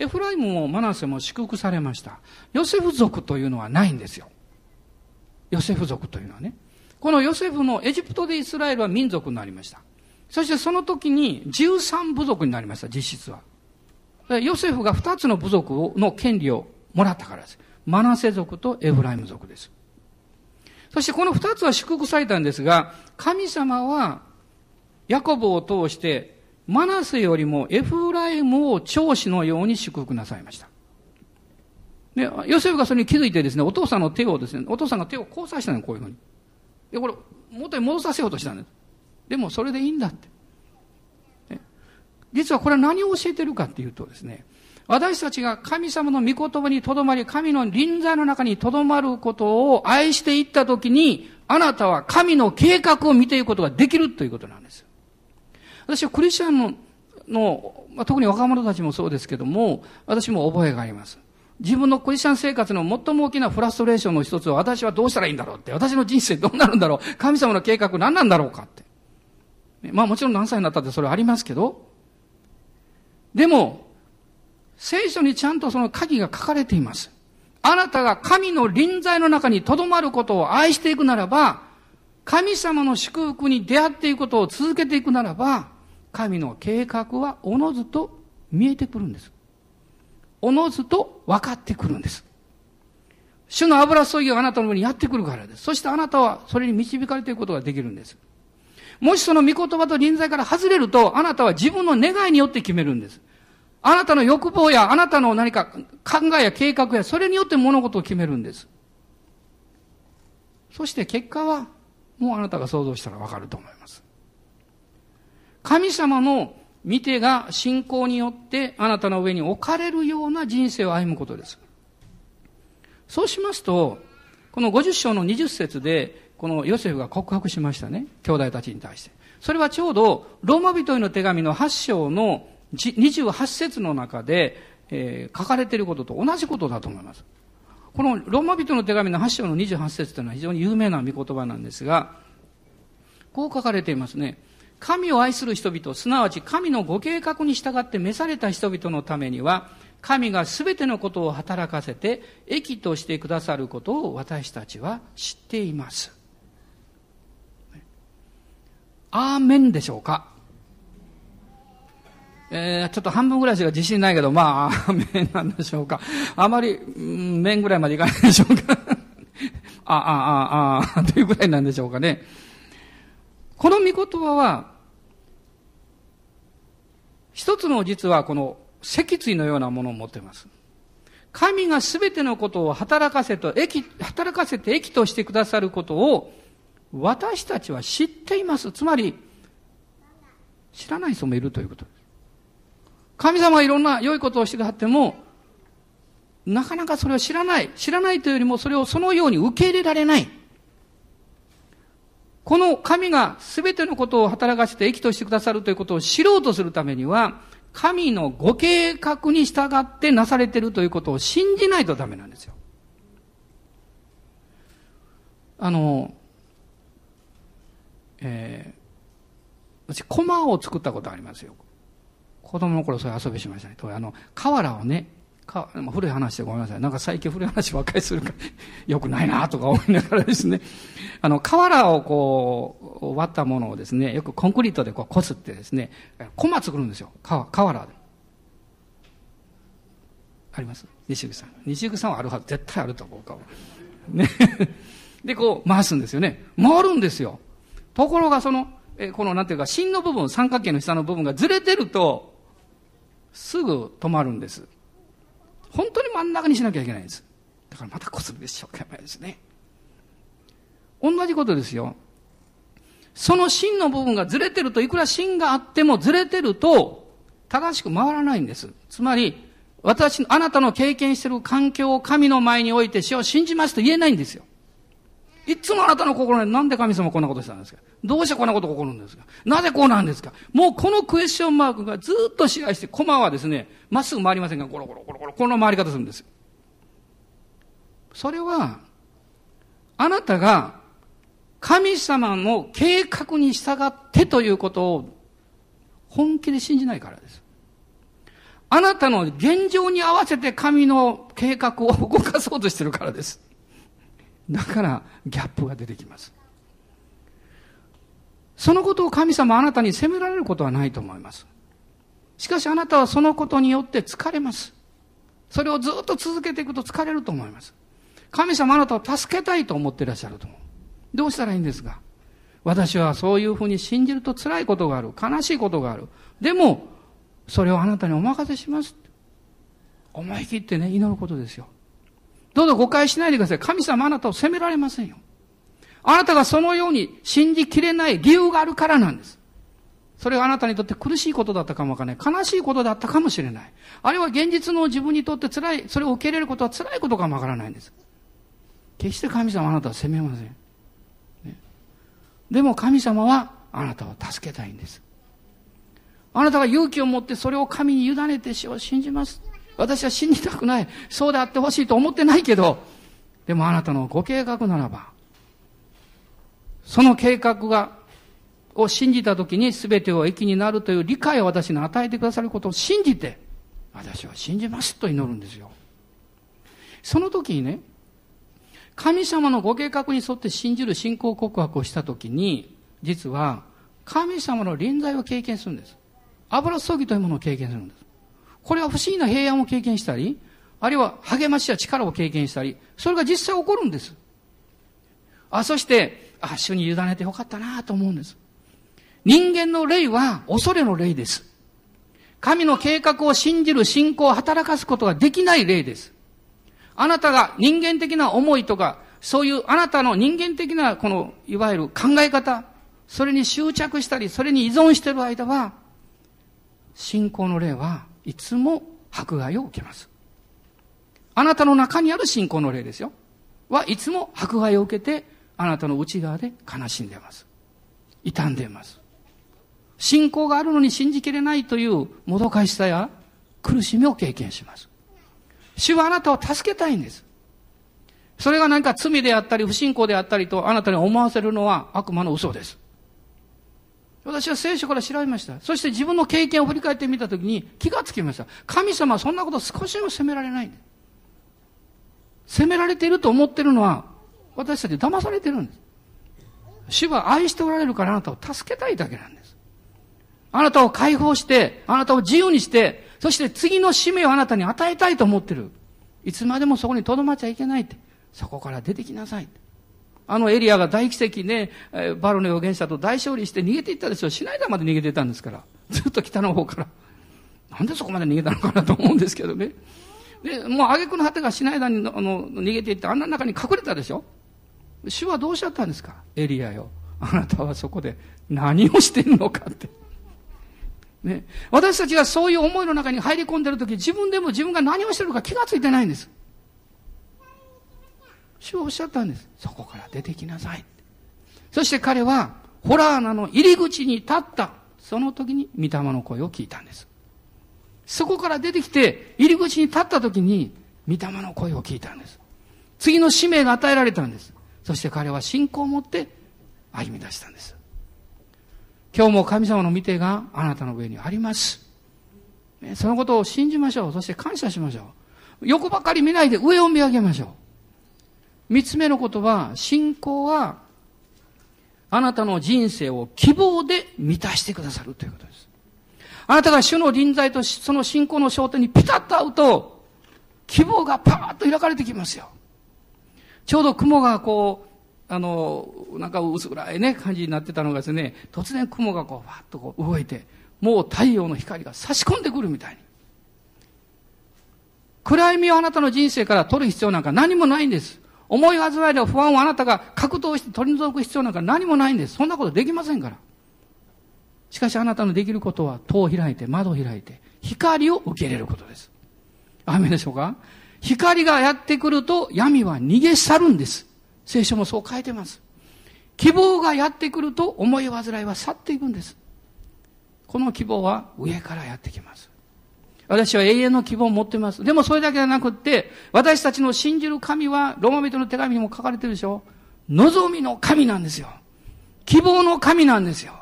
エフライムもマナセも祝福されました。ヨセフ族というのはないんですよ。ヨセフ族というのはね。このヨセフのエジプトでイスラエルは民族になりました。そしてその時に13部族になりました、実質は。ヨセフが2つの部族の権利をもらったからです。マナセ族とエフライム族です。そしてこの2つは祝福されたんですが、神様はヤコブを通してマナセよりもエフライムを長子のように祝福なさいました。で、ヨセフがそれに気づいてですね、お父さんの手をですね、お父さんが手を交差したのこういうふうに。で、これ、元に戻させようとしたんです。でも、それでいいんだって。実はこれは何を教えてるかっていうとですね、私たちが神様の御言葉にとどまり、神の臨在の中にとどまることを愛していったときに、あなたは神の計画を見ていくことができるということなんです。私はクリスチャンの、のまあ、特に若者たちもそうですけども、私も覚えがあります。自分のクリスチャン生活の最も大きなフラストレーションの一つは、私はどうしたらいいんだろうって、私の人生どうなるんだろう、神様の計画何なんだろうかって。まあもちろん何歳になったってそれはありますけど、でも、聖書にちゃんとその鍵が書かれています。あなたが神の臨在の中に留まることを愛していくならば、神様の祝福に出会っていくことを続けていくならば、神の計画はおのずと見えてくるんです。おのずと分かってくるんです。主の油注ぎがあなたの上にやってくるからです。そしてあなたはそれに導かれていくことができるんです。もしその御言葉と臨在から外れると、あなたは自分の願いによって決めるんです。あなたの欲望や、あなたの何か考えや計画や、それによって物事を決めるんです。そして結果は、もうあなたが想像したらわかると思います。神様の見てが信仰によってあなたの上に置かれるような人生を歩むことです。そうしますと、この50章の20節で、このヨセフが告白しましたね。兄弟たちに対して。それはちょうど、ローマ人への手紙の8章の28節の中で、えー、書かれていることと同じことだと思います。このローマ人の手紙の8章の28節というのは非常に有名な御言葉なんですが、こう書かれていますね。神を愛する人々、すなわち神のご計画に従って召された人々のためには、神が全てのことを働かせて益としてくださることを私たちは知っています。アーメンでしょうか？えー、ちょっと半分ぐらいしか自信ないけど、まあ、面なんでしょうか？あまり、面ぐらいまでいかないでしょうか？<laughs> あ、あ、あ、あ、<laughs> というぐらいなんでしょうかね。この御言葉は、一つの実はこの脊椎のようなものを持っています。神が全てのことを働かせと、益、働かせて益としてくださることを私たちは知っています。つまり、知らない人もいるということです。神様はいろんな良いことをしてくださっても、なかなかそれを知らない。知らないというよりもそれをそのように受け入れられない。この神が全てのことを働かせて益としてくださるということを知ろうとするためには、神のご計画に従ってなされているということを信じないとダメなんですよ。あの、えー、私、コマを作ったことありますよ。子供の頃そういう遊びしましたね。あの、瓦をね、かまあ古い話でごめんなさい。なんか最近古い話ばっかりするから、<laughs> よくないなとか思いながらですね、<laughs> あの、瓦をこう、割ったものをですね、よくコンクリートでこう、こすってですね、コマ作るんですよ。瓦で。あります？西口さん。西口さんはあるはず、絶対あると思うか。ね。<laughs> で、こう、回すんですよね。回るんですよ。ところがその、えこのなんていうか、芯の部分、三角形の下の部分がずれてると、すぐ止まるんです。本当に真ん中にしなきゃいけないんです。だからまた小粒でしょうかですね。同じことですよ。その芯の部分がずれてると、いくら芯があってもずれてると、正しく回らないんです。つまり、私、あなたの経験してる環境を神の前において死を信じますと言えないんですよ。いつもあなたの心になんで神様こんなことしたんですか？どうしてこんなこと起こるんですか？なぜこうなんですか？もうこのクエスチョンマークがずっと支配して、コマはですね、まっすぐ回りませんが、ゴロゴロゴロゴロ、この回り方するんですよ。それは、あなたが神様の計画に従ってということを本気で信じないからです。あなたの現状に合わせて神の計画を動かそうとしてるからです。だからギャップが出てきます。そのことを神様あなたに責められることはないと思います。しかしあなたはそのことによって疲れます。それをずっと続けていくと疲れると思います。神様あなたを助けたいと思っていらっしゃると思う。どうしたらいいんですか？私はそういうふうに信じると辛いことがある。悲しいことがある。でも、それをあなたにお任せします。思い切ってね、祈ることですよ。どうぞ誤解しないでください。神様あなたを責められませんよ。あなたがそのように信じきれない理由があるからなんです。それがあなたにとって苦しいことだったかもわからない。悲しいことだったかもしれない。あるいは現実の自分にとって辛い、それを受け入れることは辛いことかもわからないんです。決して神様あなたは責めません。ね、でも神様はあなたを助けたいんです。あなたが勇気を持ってそれを神に委ねて死を信じます。私は信じたくない。そうであってほしいと思ってないけど、でもあなたのご計画ならば、その計画が、を信じたときに全てを益になるという理解を私に与えてくださることを信じて、私は信じますと祈るんですよ。その時にね、神様のご計画に沿って信じる信仰告白をした時に、実は神様の臨在を経験するんです。油注ぎというものを経験するんです。これは不思議な平安を経験したり、あるいは励ましや力を経験したり、それが実際起こるんです。あ、そして、あ、主に委ねてよかったなと思うんです。人間の霊は恐れの霊です。神の計画を信じる信仰を働かすことができない霊です。あなたが人間的な思いとか、そういうあなたの人間的なこの、いわゆる考え方、それに執着したり、それに依存している間は、信仰の霊はいつも迫害を受けます。あなたの中にある信仰の霊ですよ。はいつも迫害を受けて、あなたの内側で悲しんでいます。傷んでいます。信仰があるのに信じきれないというもどかしさや苦しみを経験します。主はあなたを助けたいんです。それが何か罪であったり不信仰であったりとあなたに思わせるのは悪魔の嘘です。私は聖書から調べました。そして自分の経験を振り返ってみたときに気がつきました。神様はそんなこと少しも責められない。責められていると思っているのは私たち騙されてるんです。主は愛しておられるからあなたを助けたいだけなんです。あなたを解放して、あなたを自由にして、そして次の使命をあなたに与えたいと思ってる。いつまでもそこに留まっちゃいけないって。そこから出てきなさい。あのエリアが大奇跡ね、バルの預言者と大勝利して逃げていったでしょ。シナイダーまで逃げていたんですから。ずっと北の方から。なんでそこまで逃げたのかなと思うんですけどね。で、もう挙句の果てがシナイダーにあの逃げていってあんな中に隠れたでしょ。主はどうしちゃったんですか？エリアよ。あなたはそこで何をしているのかって。ね。私たちがそういう思いの中に入り込んでるとき、自分でも自分が何をしてるか気がついてないんです。主はおっしゃったんです。そこから出てきなさい。そして彼は、ホラー穴の入り口に立った。その時に、御霊の声を聞いたんです。そこから出てきて、入り口に立った時に、御霊の声を聞いたんです。次の使命が与えられたんです。そして彼は信仰を持って歩み出したんです。今日も神様の見てがあなたの上にあります。そのことを信じましょう。そして感謝しましょう。横ばかり見ないで上を見上げましょう。三つ目のことは、信仰は、あなたの人生を希望で満たしてくださるということです。あなたが主の臨在とその信仰の焦点にピタッと合うと、希望がパーッと開かれてきますよ。ちょうど雲がこう、あの、なんか薄暗いね、感じになってたのがですね、突然雲がこう、わっとこう動いて、もう太陽の光が差し込んでくるみたいに。暗闇をあなたの人生から取る必要なんか何もないんです。思い煩いや不安をあなたが格闘して取り除く必要なんか何もないんです。そんなことできませんから。しかしあなたのできることは戸を開いて、窓を開いて、光を受け入れることです。雨でしょうか光がやってくると闇は逃げ去るんです。聖書もそう書いてます。希望がやってくると思い煩いは去っていくんです。この希望は上からやってきます。私は永遠の希望を持っています。でもそれだけじゃなくって、私たちの信じる神は、ローマ人の手紙にも書かれてるでしょ望みの神なんですよ。希望の神なんですよ。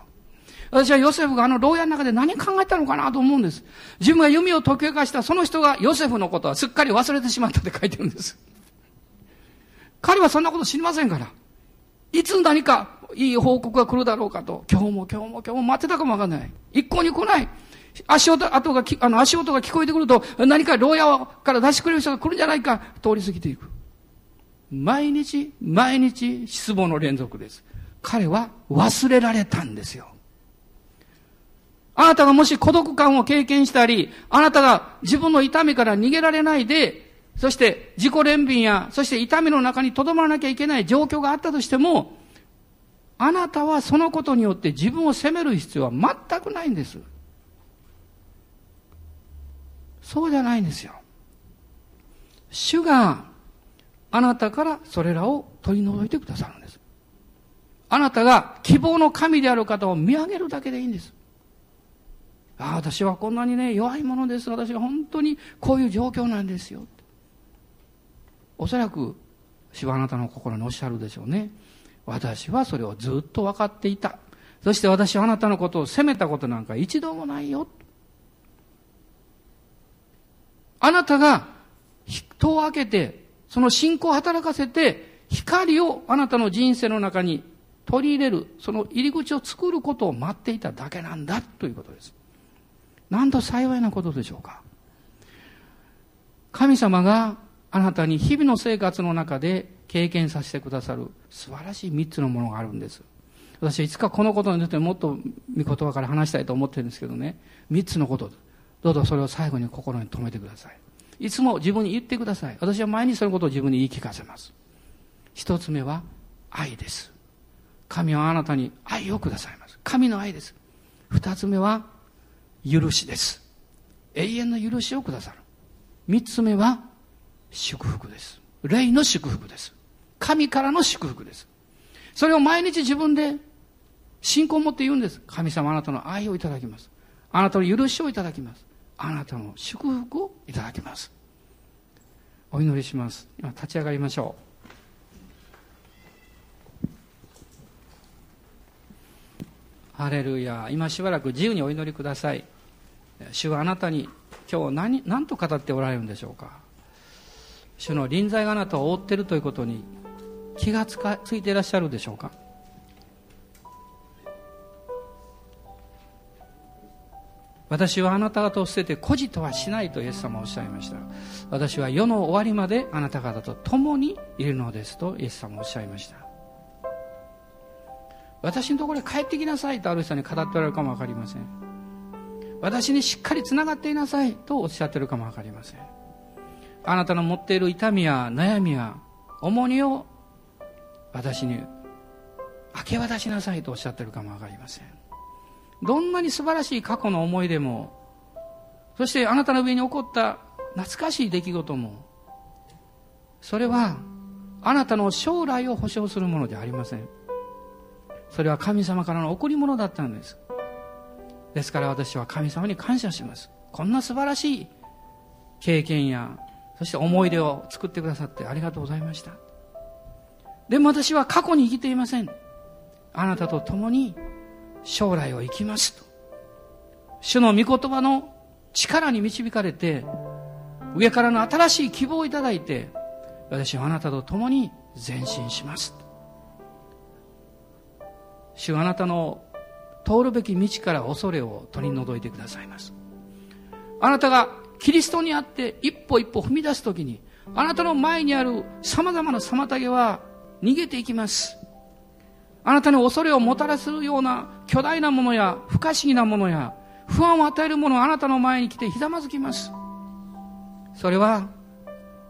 私はヨセフがあの牢屋の中で何考えたのかなと思うんです。自分が弓を解き明かしたその人がヨセフのことはすっかり忘れてしまったって書いてるんです。彼はそんなこと知りませんから。いつ何かいい報告が来るだろうかと、今日も今日も今日も待ってたかもわかんない。一向に来ない。足音、後が、あの、足音が聞こえてくると、何か牢屋から出してくれる人が来るんじゃないか、通り過ぎていく。毎日、毎日、失望の連続です。彼は忘れられたんですよ。あなたがもし孤独感を経験したり、あなたが自分の痛みから逃げられないで、そして自己憐憫や、そして痛みの中に留まらなきゃいけない状況があったとしても、あなたはそのことによって自分を責める必要は全くないんです。そうじゃないんですよ。主があなたからそれらを取り除いてくださるんです。あなたが希望の神である方を見上げるだけでいいんです。ああ、私はこんなにね、弱いものです。私は本当にこういう状況なんですよ。おそらく、主はあなたの心におっしゃるでしょうね。私はそれをずっと分かっていた。そして私はあなたのことを責めたことなんか一度もないよ。あなたが戸を開けて、その信仰を働かせて、光をあなたの人生の中に取り入れる、その入り口を作ることを待っていただけなんだということです。なんと幸いなことでしょうか。神様があなたに日々の生活の中で経験させてくださる素晴らしい三つのものがあるんです。私はいつかこのことについてもっと御言葉から話したいと思ってるんですけどね。三つのこと。どうぞそれを最後に心に留めてください。いつも自分に言ってください。私は毎日そのことを自分に言い聞かせます。一つ目は愛です。神はあなたに愛をくださいます。神の愛です。二つ目は許しです。永遠の許しをくださる。三つ目は祝福です。霊の祝福です。神からの祝福です。それを毎日自分で信仰を持って言うんです。神様あなたの愛をいただきます。あなたの許しをいただきます。あなたの祝福をいただきます。お祈りします。今立ち上がりましょう。ハレルヤ。今しばらく自由にお祈りください。主はあなたに今日何、何と語っておられるんでしょうか。主の臨在があなたを覆っているということに気がつかついていらっしゃるでしょうか。私はあなた方を捨てて孤児とはしないとイエス様はおっしゃいました。私は世の終わりまであなた方と共にいるのですとイエス様はおっしゃいました。私のところへ帰ってきなさいとある人に語っておられるかも分かりません私にしっかりつながっていなさいとおっしゃっているかも分かりませんあなたの持っている痛みや悩みや重荷を私に明け渡しなさいとおっしゃっているかも分かりませんどんなに素晴らしい過去の思い出もそしてあなたの上に起こった懐かしい出来事もそれはあなたの将来を保証するものではありません。それは神様からの贈り物だったんです。ですから私は神様に感謝します。こんな素晴らしい経験やそして思い出を作ってくださってありがとうございました。でも私は過去に生きていません。あなたと共に将来を生きますと主の御言葉の力に導かれて上からの新しい希望をいただいて、私はあなたと共に前進します。主はあなたの通るべき道から恐れを取り除いてくださいます。あなたがキリストにあって一歩一歩踏み出すときに、あなたの前にある様々な妨げは逃げていきます。あなたに恐れをもたらすような巨大なものや不可思議なものや不安を与えるものをあなたの前に来てひざまずきます。それは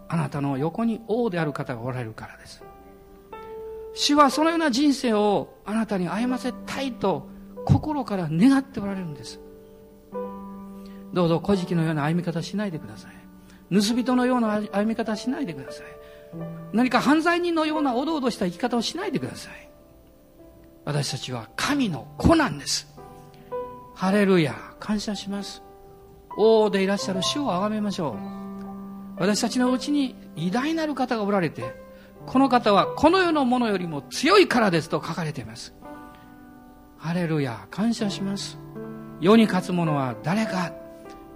あなたの横に王である方がおられるからです。主はそのような人生をあなたに歩ませたいと心から願っておられるんです。どうぞ古事記のような歩み方しないでください。盗人のような歩み方しないでください。何か犯罪人のようなおどおどした生き方をしないでください。私たちは神の子なんです。ハレルヤ、感謝します。王でいらっしゃる主を崇めましょう。私たちのうちに偉大なる方がおられて、この方はこの世のものよりも強いからですと書かれています。ハレルヤ、感謝します。世に勝つ者は誰か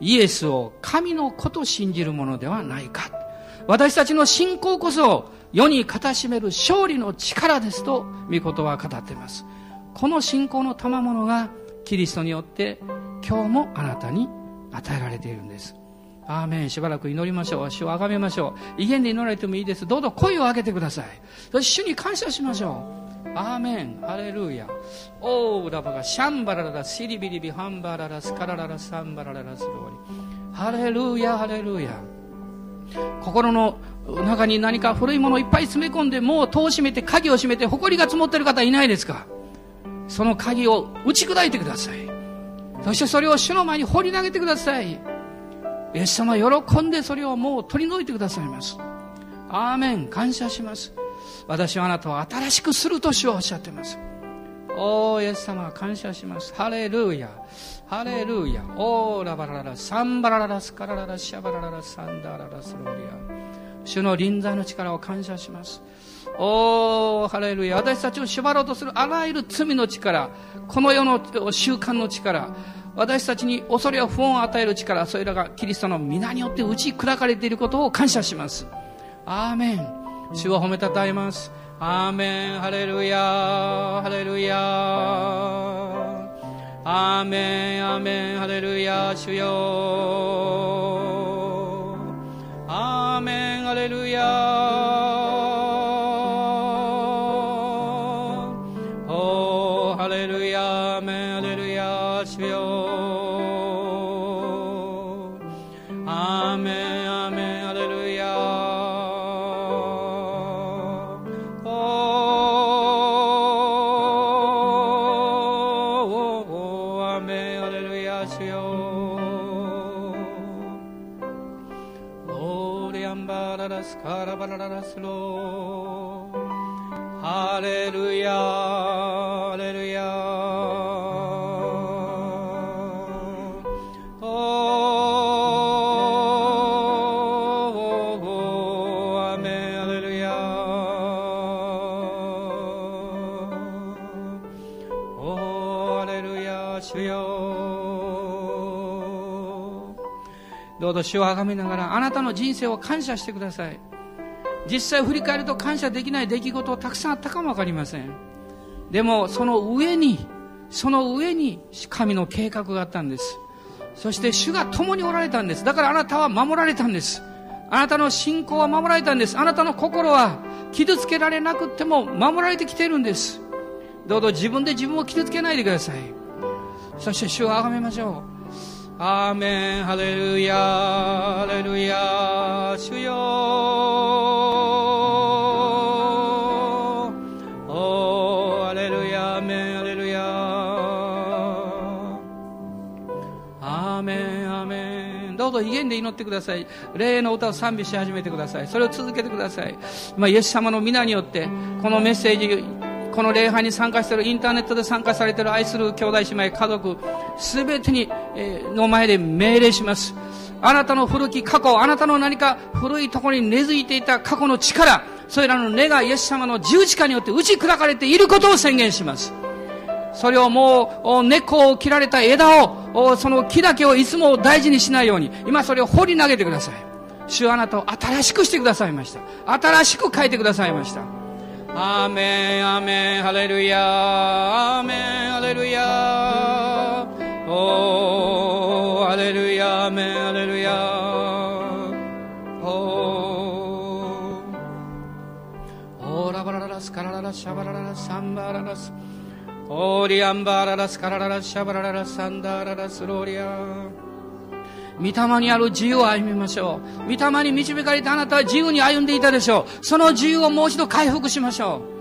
イエスを神の子と信じるものではないか。私たちの信仰こそ世に勝しめる勝利の力ですと御言葉は語っています。この信仰の賜物がキリストによって今日もあなたに与えられているんです。アーメン。しばらく祈りましょう。主をあがめましょう。威厳で祈られてもいいです。どうぞ声を上げてください。そして主に感謝しましょう。アーメン。ハレルヤ。オーラバがシャンバラララ、シリビリビ、ハンバララ、スカラララ、サンバラララ、スローリ。ハレルヤ、ハレルヤ。心の中に何か古いものをいっぱい詰め込んで、もう戸を閉めて、鍵を閉めて、埃が積もってる方いないですか？その鍵を打ち砕いてください。そしてそれを主の前に放り投げてください。イエス様喜んでそれをもう取り除いてくださいます。アーメン。感謝します。私はあなたを新しくすると主はおっしゃっています。おー、イエス様感謝します。ハレルヤ。ハレルヤ。オーラバラララ、サンバラララスカラララ、シャバラララ、サンダララスローリア。主の臨在の力を感謝します。おー、ハレルヤ。私たちを縛ろうとするあらゆる罪の力、この世の習慣の力、私たちに恐れや不安を与える力、それらがキリストの皆によって打ち砕かれていることを感謝します。アーメン。主を褒めたたえます。アーメン。ハレルヤ。ハレルヤ。アーメン。アーメン。ハレルヤ。主よ。アーメン。ハレルヤ。主をあがめながらあなたの人生を感謝してください。実際振り返ると感謝できない出来事たくさんあったかもわかりません。でもその上にその上に神の計画があったんです。そして主が共におられたんです。だからあなたは守られたんです。あなたの信仰は守られたんです。あなたの心は傷つけられなくても守られてきているんです。どうぞ自分で自分を傷つけないでください。そして主をあがめましょう。アーメンハレルヤハレルヤ主よおハレルヤアメンハレルヤアーメンアーメンどうぞ威厳で祈ってください。霊の歌を賛美し始めてください。それを続けてください、まあ、イエス様の皆によってこのメッセージこの礼拝に参加しているインターネットで参加されている愛する兄弟姉妹家族全てに、え、の前で命令します。あなたの古き過去あなたの何か古いところに根付いていた過去の力それらの根がイエス様の十字架によって打ち砕かれていることを宣言しますそれをもう根っこを切られた枝をその木だけをいつも大事にしないように今それを掘り投げてください。主あなたを新しくしてくださいました。新しく変えてくださいました。アーメンアーメンハレルヤアーメンハレルヤおーハレルヤアーメンハレルヤおーオーラバララスカラララシャバラララサンバララスオーリアンバララスカラララシャバラララサンダララスローリアン御霊にある自由を歩みましょう。御霊に導かれてあなたは自由に歩んでいたでしょう。その自由をもう一度回復しましょう。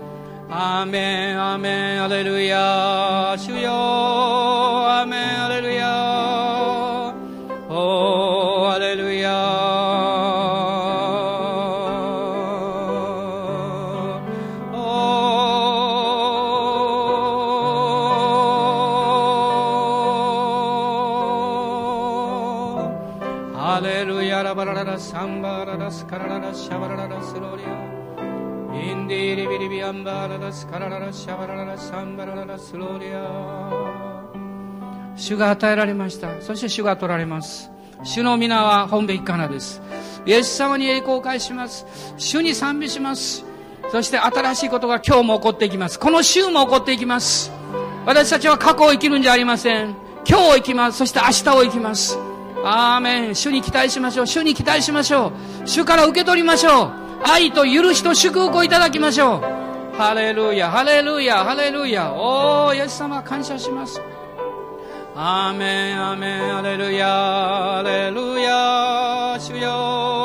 アーメン、アーメン、アレルヤ、主よ、アーメン、アレルヤ、スカラララシャバラララスローリアインディリビリビアンバーララスカラララシャバラララサンバラララスローリア主が与えられました。そして主が取られます。主の皆は本べきかなです。イエス様に栄光を返します。主に賛美します。そして新しいことが今日も起こっていきます。この週も起こっていきます。私たちは過去を生きるんじゃありません。今日を生きます。そして明日を生きます。アーメン。主に期待しましょう。主に期待しましょう。主から受け取りましょう。愛と許しと祝福をいただきましょう。ハレルヤハレルヤハレルヤ。おおイエス様感謝します。アーメンアーメンハレルヤハレルヤ。主よ。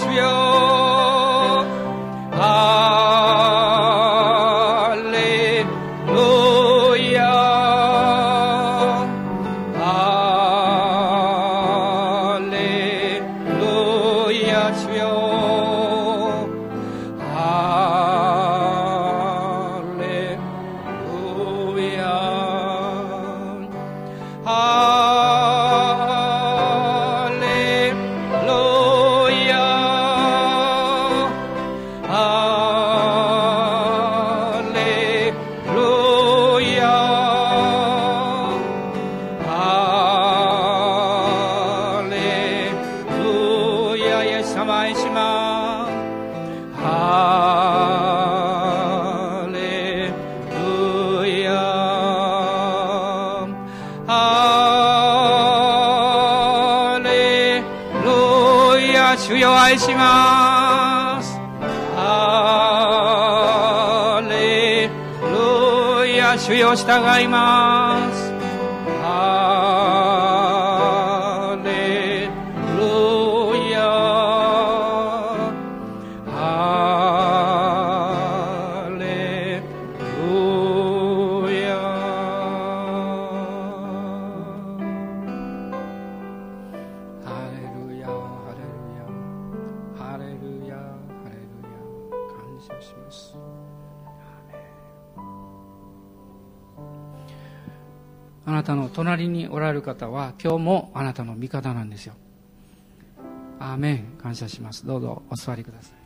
We vio. を従います。今日もあなたの味方なんですよ。アーメン。感謝します。どうぞお座りください。